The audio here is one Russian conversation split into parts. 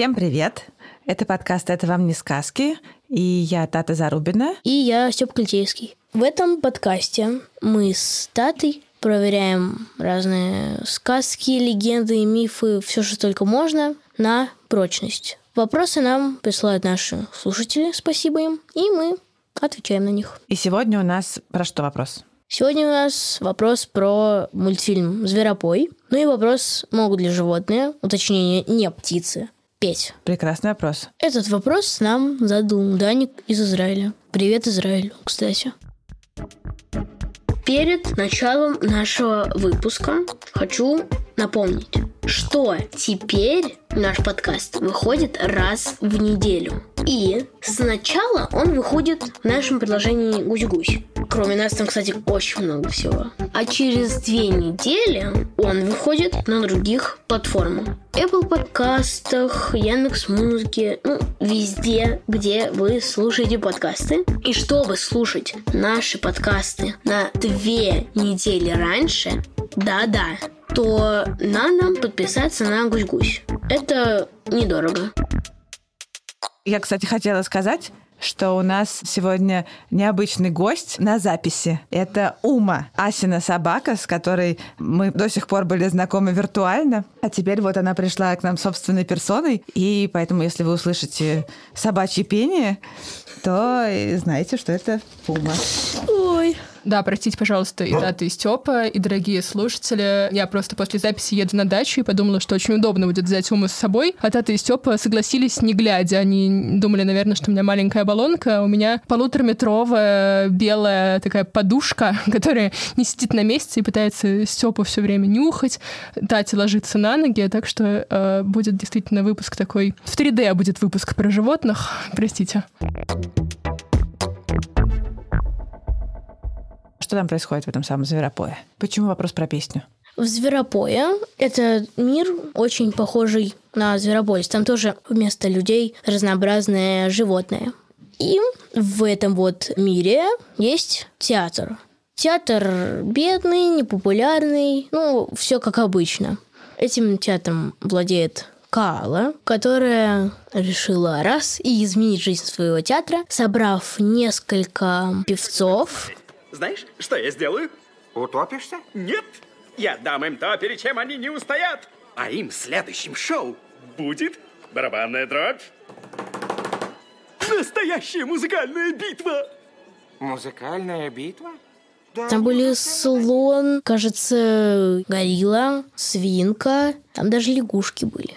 Всем привет! Это подкаст «Это вам не сказки» и я Тата Зарубина. И я Степ Клетейский. В этом подкасте мы с Татой проверяем разные сказки, легенды мифы, все, что только можно, на прочность. Вопросы нам присылают наши слушатели, спасибо им, и мы отвечаем на них. И сегодня у нас про что вопрос? Сегодня у нас вопрос про мультфильм «Зверопой». Ну и вопрос, могут ли животные, уточнение, не птицы, петь? Прекрасный вопрос. Этот вопрос нам задал Даник из Израиля. Привет, Израиль, кстати. Перед началом нашего выпуска хочу напомнить, что теперь наш подкаст выходит раз в неделю. И сначала он выходит в нашем приложении «Гусь-гусь». Кроме нас там, кстати, очень много всего. А через две недели он выходит на других платформах. Apple подкастах, Яндекс Музыке, ну, везде, где вы слушаете подкасты. И чтобы слушать наши подкасты на две недели раньше, да-да, то надо подписаться на Гусь-Гусь. Это недорого. Я, кстати, хотела сказать, что у нас сегодня необычный гость на записи. Это Ума, Асина собака, с которой мы до сих пор были знакомы виртуально. А теперь вот она пришла к нам собственной персоной. И поэтому, если вы услышите собачье пение, то знаете, что это Ума. Ой. Да, простите, пожалуйста, и Тата, и Степа, и дорогие слушатели. Я просто после записи еду на дачу и подумала, что очень удобно будет взять Уму с собой. А Тата и Степа согласились не глядя. Они думали, наверное, что у меня маленькая баллонка, у меня полутораметровая белая такая подушка, которая не сидит на месте и пытается Степу все время нюхать. Тати ложится на ноги, так что э, будет действительно выпуск такой... В 3D будет выпуск про животных. Простите. Что там происходит в этом самом зверопое? Почему вопрос про песню? В Зверопое это мир очень похожий на Зверополис. Там тоже вместо людей разнообразное животное. И в этом вот мире есть театр. Театр бедный, непопулярный, ну, все как обычно. Этим театром владеет Кала, которая решила раз и изменить жизнь своего театра, собрав несколько певцов, Знаешь, что я сделаю? Утопишься? Нет! Я дам им то, перед чем они не устоят. А им в следующем шоу будет барабанная дробь. Настоящая музыкальная битва! Музыкальная битва? Там были слон, кажется, горилла, свинка. Там даже лягушки были.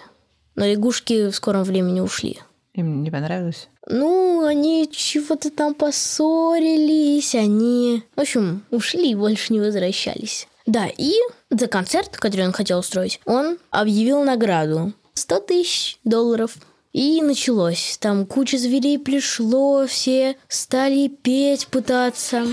Но лягушки в скором времени ушли. Им не понравилось? Ну, они чего-то там поссорились, они... В общем, ушли и больше не возвращались. Да, и за концерт, который он хотел устроить, он объявил награду. 100 тысяч долларов. И началось. Там куча зверей пришло, все стали петь, пытаться.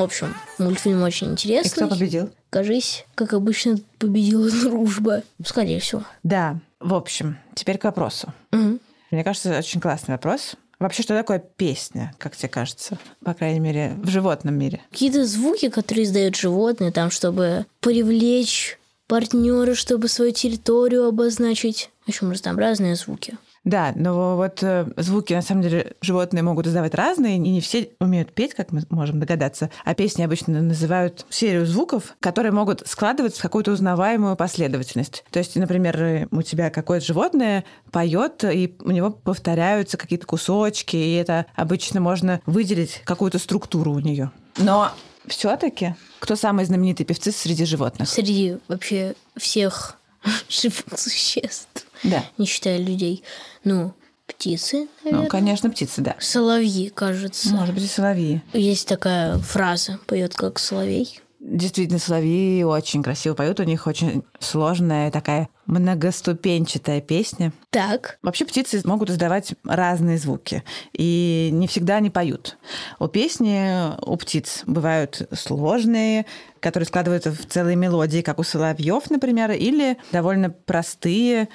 В общем, мультфильм очень И интересный. кто победил? Кажись, как обычно, победила дружба. Скорее всего. Да, в общем, теперь к вопросу. Мгм. Мне кажется, очень классный вопрос. Вообще, что такое песня, как тебе кажется? По крайней мере, в животном мире. Какие-то звуки, которые издают животные, там, чтобы привлечь партнера, чтобы свою территорию обозначить. В общем, разнообразные звуки. Да, но вот э, звуки, на самом деле, животные могут издавать разные, и не все умеют петь, как мы можем догадаться. А песни обычно называют серию звуков, которые могут складываться в какую-то узнаваемую последовательность. То есть, например, э, у тебя какое-то животное поет, и у него повторяются какие-то кусочки, и это обычно можно выделить какую-то структуру у нее. Но все-таки кто самые знаменитые певцы среди животных? Среди вообще всех живых существ, Да. не считая людей. Ну, Птицы, наверное. Ну, конечно, птицы, да. Соловьи, кажется. Может быть, и соловьи. Есть такая фраза, поет как соловей. Действительно, соловьи очень красиво поют. У них очень сложная такая многоступенчатая песня. Так. Вообще птицы могут издавать разные звуки, и не всегда они поют. У песни у птиц бывают сложные, которые складываются в целые мелодии, как у соловьев, например, или довольно простые,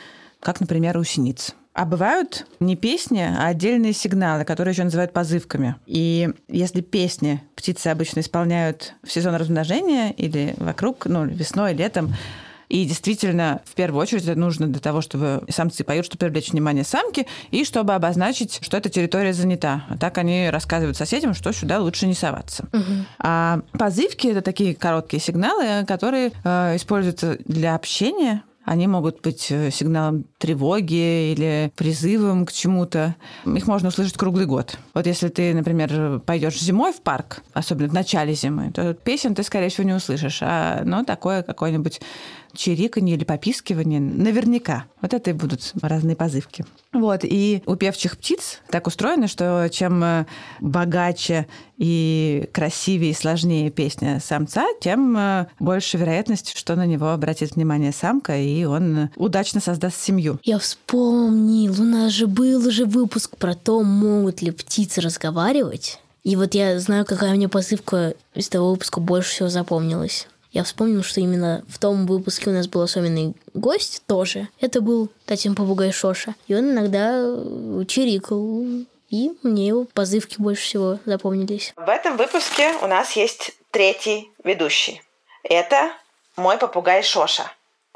как, например, у синиц. А бывают не песни, а отдельные сигналы, которые еще называют позывками. И если песни птицы обычно исполняют в сезон размножения или вокруг, ну, весной, летом, и действительно, в первую очередь, это нужно для того, чтобы самцы поют, чтобы привлечь внимание самки, и чтобы обозначить, что эта территория занята. А так они рассказывают соседям, что сюда лучше не соваться. А позывки — это такие короткие сигналы, которые э, используются для общения, они могут быть э, сигналом тревоги или призывом к чему-то. Их можно услышать круглый год. Вот если ты, например, пойдешь зимой в парк, особенно в начале зимы, то песен ты, скорее всего, не услышишь. А ну, такое какое-нибудь чириканье или попискивание наверняка. Вот это и будут разные позывки. Вот, и у певчих птиц так устроено, что чем э, богаче и красивее и сложнее песня самца, тем э, больше вероятность, что на него обратит внимание самка, и он удачно создаст семью. Я вспомнил, у нас же был уже выпуск про то, могут ли птицы разговаривать. И вот я знаю, какая мне позывка из того выпуска больше всего запомнилась. Я вспомнил, что именно в том выпуске у нас был особенный гость тоже. Это был Татьян Попугай Шоша. И он иногда чирикал. И мне его позывки больше всего запомнились. В этом выпуске у нас есть третий ведущий. Это мой попугай Шоша.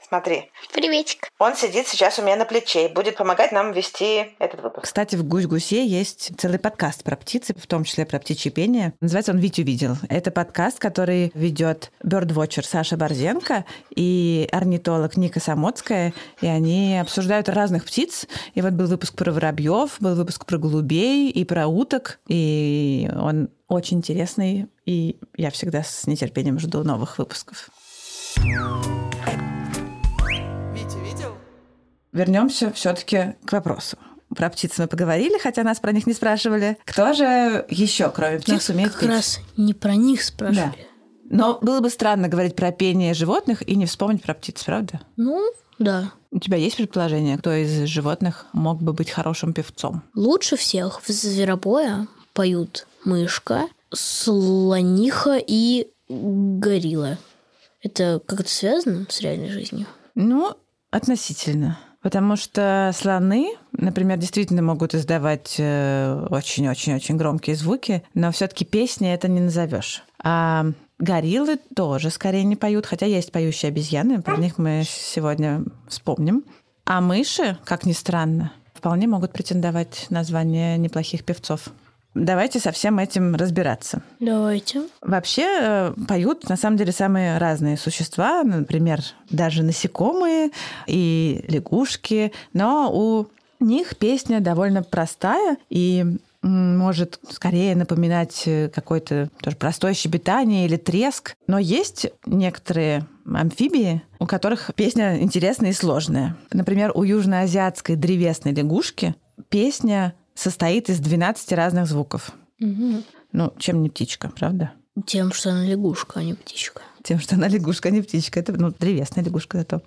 Смотри. Приветик. Он сидит сейчас у меня на плече и будет помогать нам вести этот выпуск. Кстати, в «Гусь-гусе» есть целый подкаст про птицы, в том числе про птичье пение. Называется он «Витю видел». Это подкаст, который ведет бёрдвотчер Саша Борзенко и орнитолог Ника Самоцкая. И они обсуждают разных птиц. И вот был выпуск про воробьев, был выпуск про голубей и про уток. И он очень интересный. И я всегда с нетерпением жду новых выпусков. Вернемся все-таки к вопросу. Про птиц мы поговорили, хотя нас про них не спрашивали. Кто же еще, кроме птиц, Нас умеет как петь? раз не про них спрашивали. Но было бы странно говорить про пение животных и не вспомнить про птиц, правда? Ну, да. У тебя есть предположение, кто из животных мог бы быть хорошим певцом? Лучше всех в зверобоя поют мышка, слониха и горилла. Это как-то связано с реальной жизнью? Ну, относительно. Потому что слоны, например, действительно могут издавать э, очень-очень-очень громкие звуки, но все-таки песни это не назовешь. А гориллы тоже скорее не поют, хотя есть поющие обезьяны, про них мы сегодня вспомним. А мыши, как ни странно, вполне могут претендовать на звание неплохих певцов. Давайте со всем этим разбираться. Давайте. Вообще э, поют на самом деле самые разные существа, например, даже насекомые и лягушки, но у них песня довольно простая и может скорее напоминать э, какое-то тоже простое щебетание или треск. Но есть некоторые амфибии, у которых песня интересная и сложная. Например, у южноазиатской древесной лягушки песня состоит из 12 разных звуков. Мгм. Ну, чем не птичка, правда? Тем, что она лягушка, а не птичка. Тем, что она лягушка, а не птичка. Это, ну, древесная лягушка зато.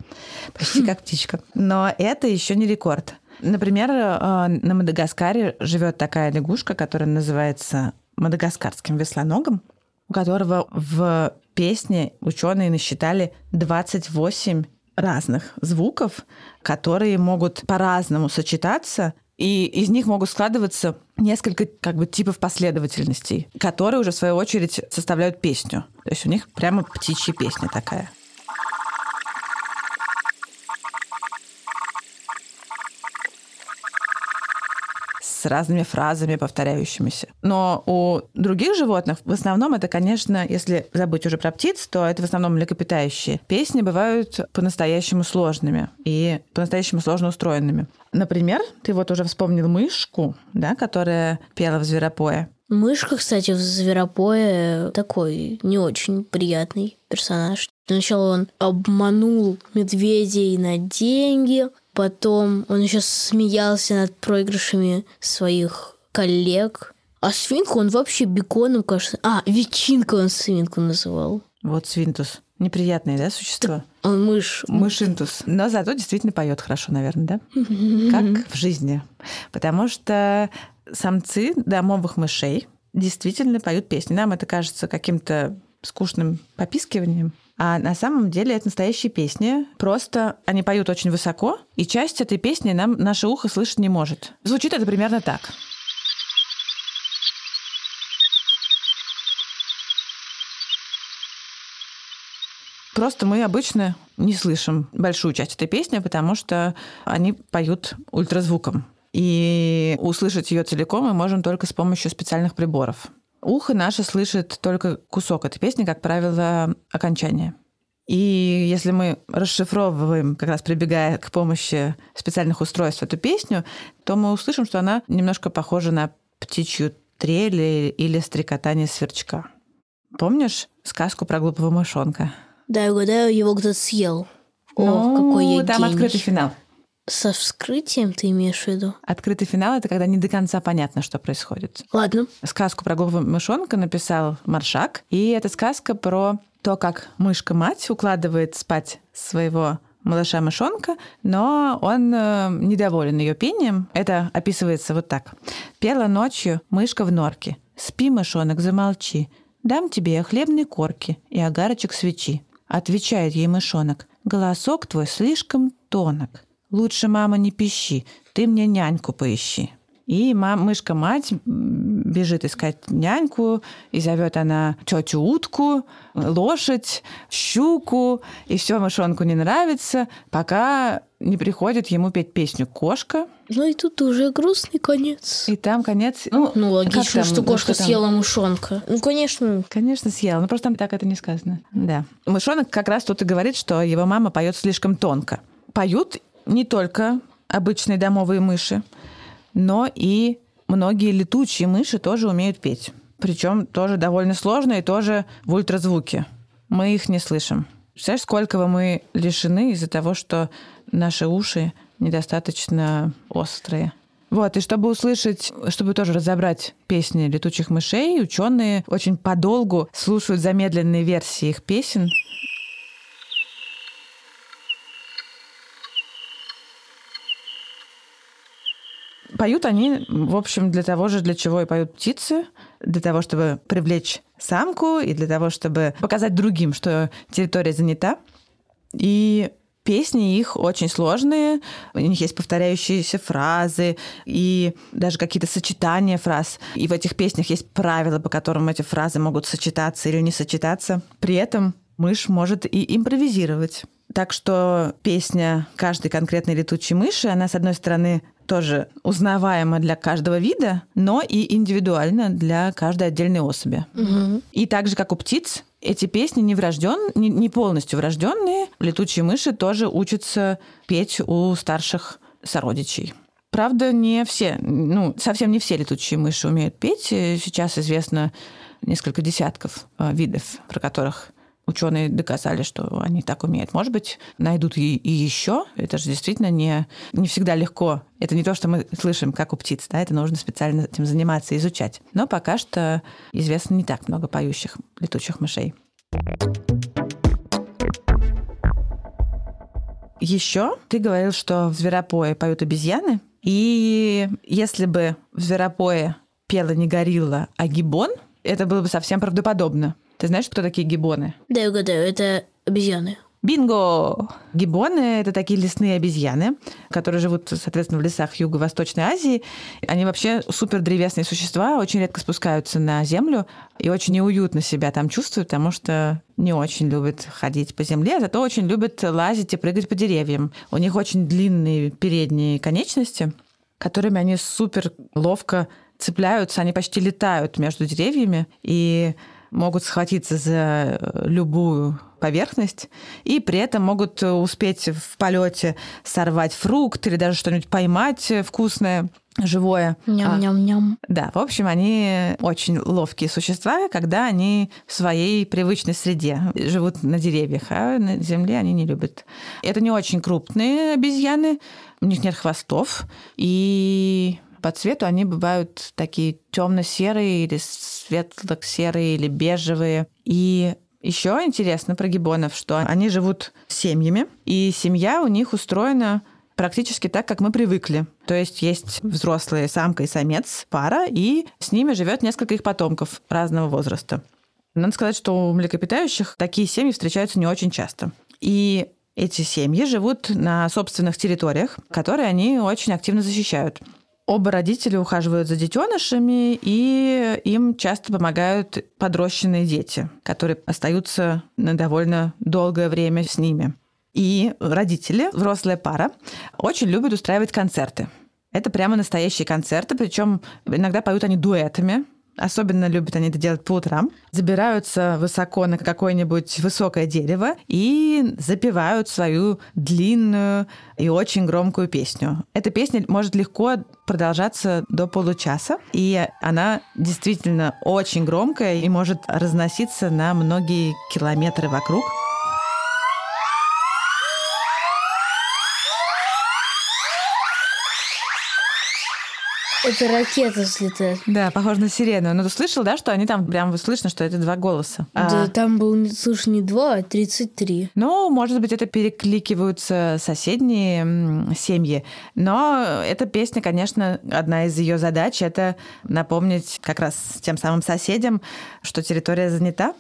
Почти как птичка. Но это еще не рекорд. Например, э, на Мадагаскаре живет такая лягушка, которая называется мадагаскарским веслоногом, у которого в песне ученые насчитали 28 разных звуков, которые могут по-разному сочетаться, и из них могут складываться несколько как бы типов последовательностей, которые уже в свою очередь составляют песню. То есть у них прямо птичья песня такая. С разными фразами повторяющимися. Но у других животных в основном это, конечно, если забыть уже про птиц, то это в основном млекопитающие. Песни бывают по-настоящему сложными и по-настоящему сложно устроенными. Например, ты вот уже вспомнил мышку, да, которая пела в зверопое. Мышка, кстати, в Зверопое такой не очень приятный персонаж. Сначала он обманул медведей на деньги, Потом он еще смеялся над проигрышами своих коллег. А свинку он вообще беконом, кажется... А, ветчинку он свинку называл. Вот свинтус. Неприятное, да, существо? Он мышь. Мышинтус. Но зато действительно поет хорошо, наверное, да? Как в жизни. Потому что самцы домовых мышей действительно поют песни. Нам это кажется каким-то скучным попискиванием. А на самом деле это настоящие песни. Просто они поют очень высоко, и часть этой песни нам наше ухо слышать не может. Звучит это примерно так. Просто мы обычно не слышим большую часть этой песни, потому что они поют ультразвуком. И услышать ее целиком мы можем только с помощью специальных приборов. Ухо наше слышит только кусок этой песни, как правило, окончание. И если мы расшифровываем, как раз прибегая к помощи специальных устройств эту песню, то мы услышим, что она немножко похожа на птичью трель или стрекотание сверчка. Помнишь сказку про глупого мышонка? Да, я угадаю, его кто-то съел. О, Ну, какой я там гений. открытый финал. Со вскрытием ты имеешь в виду? Открытый финал — это когда не до конца понятно, что происходит. Ладно. Сказку про глупого мышонка написал Маршак, и это сказка про то, как мышка-мать укладывает спать своего малыша-мышонка, но он э, недоволен ее пением. Это описывается вот так. «Пела ночью мышка в норке. Спи, мышонок, замолчи. Дам тебе хлебной корки и огарочек свечи». Отвечает ей мышонок. «Голосок твой слишком тонок. Лучше, мама, не пищи. Ты мне няньку поищи». И мам, мышка-мать бежит искать няньку, и зовет она тетю утку, лошадь, щуку, и все мышонку не нравится, пока не приходит ему петь песню «Кошка». Ну и тут уже грустный конец. И там конец... Ну, Ну, логично, там, что кошка там? съела мышонка. Ну, конечно. Конечно, съела, но просто там так это не сказано. Да. Мышонок как раз тут и говорит, что его мама поет слишком тонко. Поют не только обычные домовые мыши, но и многие летучие мыши тоже умеют петь. Причем тоже довольно сложно и тоже в ультразвуке. Мы их не слышим. Представляешь, сколько мы лишены из-за того, что наши уши недостаточно острые. Вот, и чтобы услышать, чтобы тоже разобрать песни летучих мышей, ученые очень подолгу слушают замедленные версии их песен. Поют они, в общем, для того же, для чего и поют птицы, для того, чтобы привлечь самку и для того, чтобы показать другим, что территория занята. И песни их очень сложные, у них есть повторяющиеся фразы и даже какие-то сочетания фраз. И в этих песнях есть правила, по которым эти фразы могут сочетаться или не сочетаться. При этом мышь может и импровизировать. Так что песня каждой конкретной летучей мыши, она, с одной стороны, тоже узнаваема для каждого вида, но и индивидуально для каждой отдельной особи. И так же, как у птиц, эти песни не, врожден, не, не полностью врожденные. Летучие мыши тоже учатся петь у старших сородичей. Правда, не все, ну, совсем не все летучие мыши умеют петь. Сейчас известно несколько десятков э, видов, про которых ученые доказали, что они так умеют. Может быть, найдут и, и еще. Это же действительно не, не всегда легко. Это не то, что мы слышим, как у птиц, да, это нужно специально этим заниматься, изучать. Но пока что известно не так много поющих летучих мышей. Еще ты говорил, что в зверопое поют обезьяны. И если бы в зверопое пела не горилла, а гибон, это было бы совсем правдоподобно. Ты знаешь, кто такие гибоны? Да, я угадаю, это обезьяны. Бинго! Гибоны — это такие лесные обезьяны, которые живут, соответственно, в лесах Юго-Восточной Азии. Они вообще супер древесные существа, очень редко спускаются на землю и очень неуютно себя там чувствуют, потому что не очень любят ходить по земле, зато очень любят лазить и прыгать по деревьям. У них очень длинные передние конечности, которыми они супер ловко цепляются, они почти летают между деревьями и могут схватиться за любую поверхность и при этом могут успеть в полете сорвать фрукт или даже что-нибудь поймать вкусное. живое. А, Ням-ням-ням. да, в общем, они очень ловкие существа, когда они в своей привычной среде живут на деревьях, а на земле они не любят. Это не очень крупные обезьяны, у них нет хвостов, и по цвету они бывают такие темно-серые или светло-серые или бежевые. И еще интересно про гибонов, что они живут семьями, и семья у них устроена практически так, как мы привыкли. То есть есть взрослые самка и самец, пара, и с ними живет несколько их потомков разного возраста. Надо сказать, что у млекопитающих такие семьи встречаются не очень часто. И эти семьи живут на собственных территориях, которые они очень активно защищают. Оба родителя ухаживают за детенышами, и им часто помогают подрощенные дети, которые остаются на довольно долгое время с ними. И родители, взрослая пара, очень любят устраивать концерты. Это прямо настоящие концерты, причем иногда поют они дуэтами. Особенно любят они это делать по утрам. Забираются высоко на какое-нибудь высокое дерево и запевают свою длинную и очень громкую песню. Эта песня может легко продолжаться до получаса, и она действительно очень громкая и может разноситься на многие километры вокруг. Это ракета взлетает. Да, похоже на сирену. Но ты слышал, да, что они там прям слышно, что это два голоса? Да, А, там был, слушай, не два, а 33. Ну, может быть, это перекликиваются соседние семьи. Но эта песня, конечно, одна из ее задач это напомнить как раз тем самым соседям, что территория занята.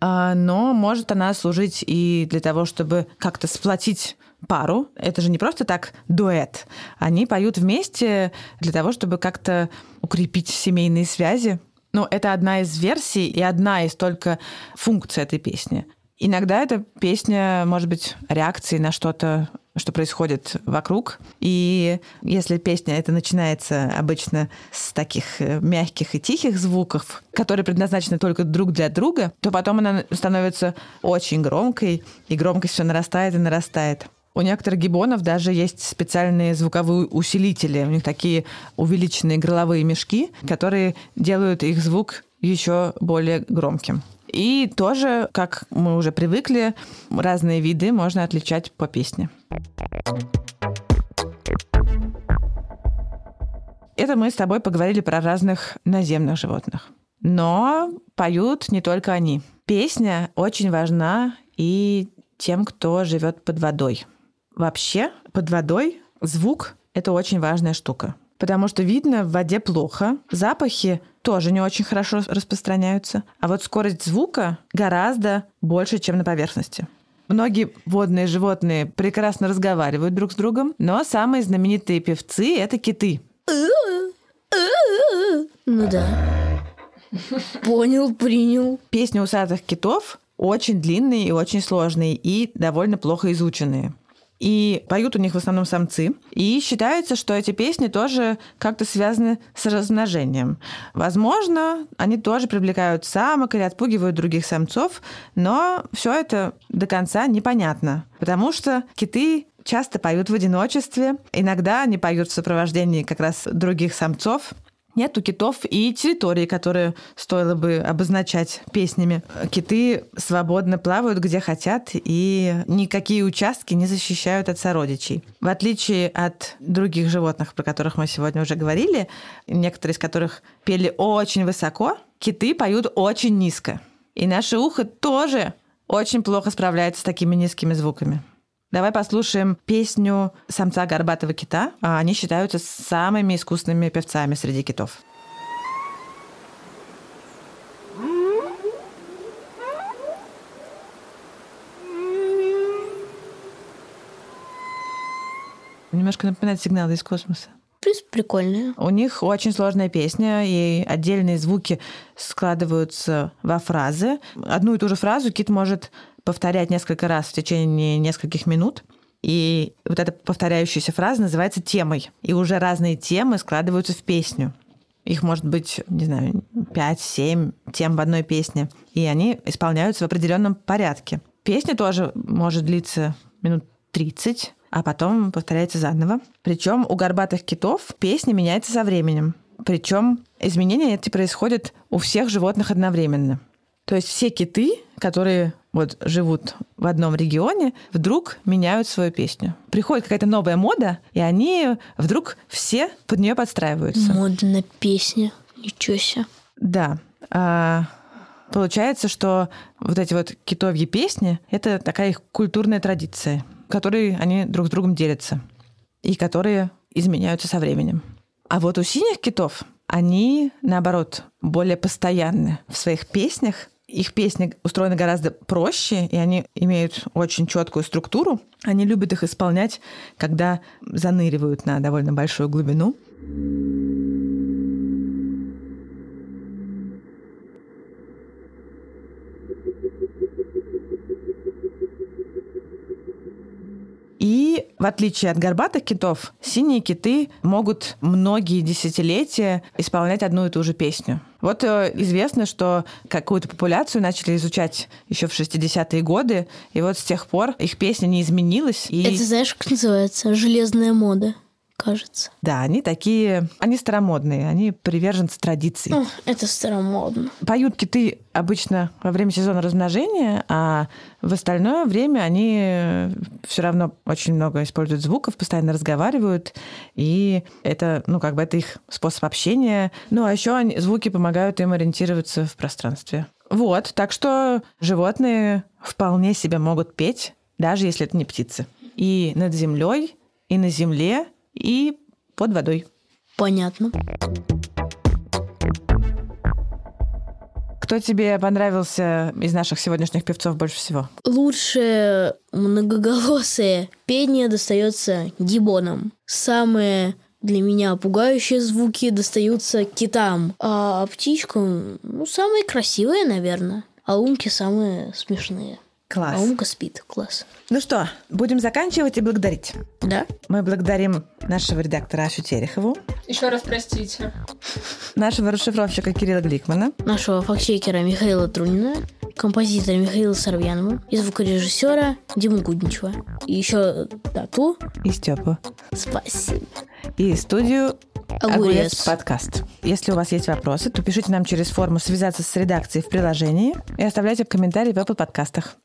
А, Но может она служить и для того, чтобы как-то сплотить пару. Это же не просто так дуэт. Они поют вместе для того, чтобы как-то укрепить семейные связи. Ну, это одна из версий и одна из только функций этой песни. Иногда эта песня может быть реакцией на что-то, что происходит вокруг. И если песня это начинается обычно с таких э, мягких и тихих звуков, которые предназначены только друг для друга, то потом она становится очень громкой, и громкость все нарастает и нарастает. У некоторых гибонов даже есть специальные звуковые усилители. У них такие увеличенные горловые мешки, которые делают их звук еще более громким. И тоже, как мы уже привыкли, разные виды можно отличать по песне. Это мы с тобой поговорили про разных наземных животных. Но поют не только они. Песня очень важна и тем, кто живет под водой. Вообще, под водой звук — это очень важная штука. Потому что видно в воде плохо, запахи тоже не очень хорошо распространяются, а вот скорость звука гораздо больше, чем на поверхности. Многие водные животные прекрасно разговаривают друг с другом, но самые знаменитые певцы — это киты. Ну да. Понял, принял. Песни усатых китов очень длинные и очень сложные, и довольно плохо изученные. И поют у них в основном самцы. И считается, что эти песни тоже как-то связаны с размножением. Возможно, они тоже привлекают самок или отпугивают других самцов, но все это до конца непонятно. Потому что киты часто поют в одиночестве, иногда они поют в сопровождении как раз других самцов. Нет у китов и территории, которые стоило бы обозначать песнями. Киты свободно плавают где хотят, и никакие участки не защищают от сородичей. В отличие от других животных, про которых мы сегодня уже говорили, некоторые из которых пели очень высоко, киты поют очень низко. И наше ухо тоже очень плохо справляется с такими низкими звуками. Давай послушаем песню самца горбатого кита. А Они считаются самыми искусными певцами среди китов. Немножко напоминает сигналы из космоса. В принципе, прикольная. У них очень сложная песня, и отдельные звуки складываются во фразы. Одну и ту же фразу кит может повторять несколько раз в течение нескольких минут. И вот эта повторяющаяся фраза называется темой. И уже разные темы складываются в песню. Их может быть, не знаю, 5-7 тем в одной песне. И они исполняются в определенном порядке. Песня тоже может длиться минут 30. а потом повторяется заново. Причем у горбатых китов песня меняется со временем. Причем изменения эти происходят у всех животных одновременно. То есть все киты, которые вот живут в одном регионе, вдруг меняют свою песню. Приходит какая-то новая мода, и они вдруг все под нее подстраиваются. Мода на песни. Ничего себе. Да. А, получается, что вот эти вот китовьи песни — это такая их культурная традиция, которой они друг с другом делятся и которые изменяются со временем. А вот у синих китов они, наоборот, более постоянны в своих песнях. Их песни устроены гораздо проще, и они имеют очень четкую структуру. Они любят их исполнять, когда заныривают на довольно большую глубину. И в отличие от горбатых китов, синие киты могут многие десятилетия исполнять одну и ту же песню. Вот э, известно, что какую-то популяцию начали изучать еще в 60-е годы, и вот с тех пор их песня не изменилась. И... Это знаешь, как называется? Железная мода, кажется. Да, они такие, они старомодные, они приверженцы традиций. О, это старомодно. Поют киты обычно во время сезона размножения, а в остальное время они все равно очень много используют звуков, постоянно разговаривают, и это, ну, как бы это их способ общения. Ну, а еще они, звуки помогают им ориентироваться в пространстве. Вот, так что животные вполне себе могут петь, даже если это не птицы. И над землей, и на земле, и под водой. Понятно. Кто тебе понравился из наших сегодняшних певцов больше всего? Лучшее многоголосое пение достается гибонам. Самые для меня пугающие звуки достаются китам, а птичкам, ну, самые красивые, наверное. А умки самые смешные. Класс. А умка спит. Класс. Ну что, будем заканчивать и благодарить. Да? Мы благодарим нашего редактора Ашу Терехову, Еще раз простите. нашего расшифровщика Кирилла Гликмана, Нашего фактчекера Михаила Трунина, композитора Михаила Сарвянова и звукорежиссера Диму Гудничева. И еще Тату. и Степу, Спасибо. и студию Огурец. Огурец подкаст. Если у вас есть вопросы, то пишите нам через форму связаться с редакцией в приложении и оставляйте комментарии в Apple подкастах.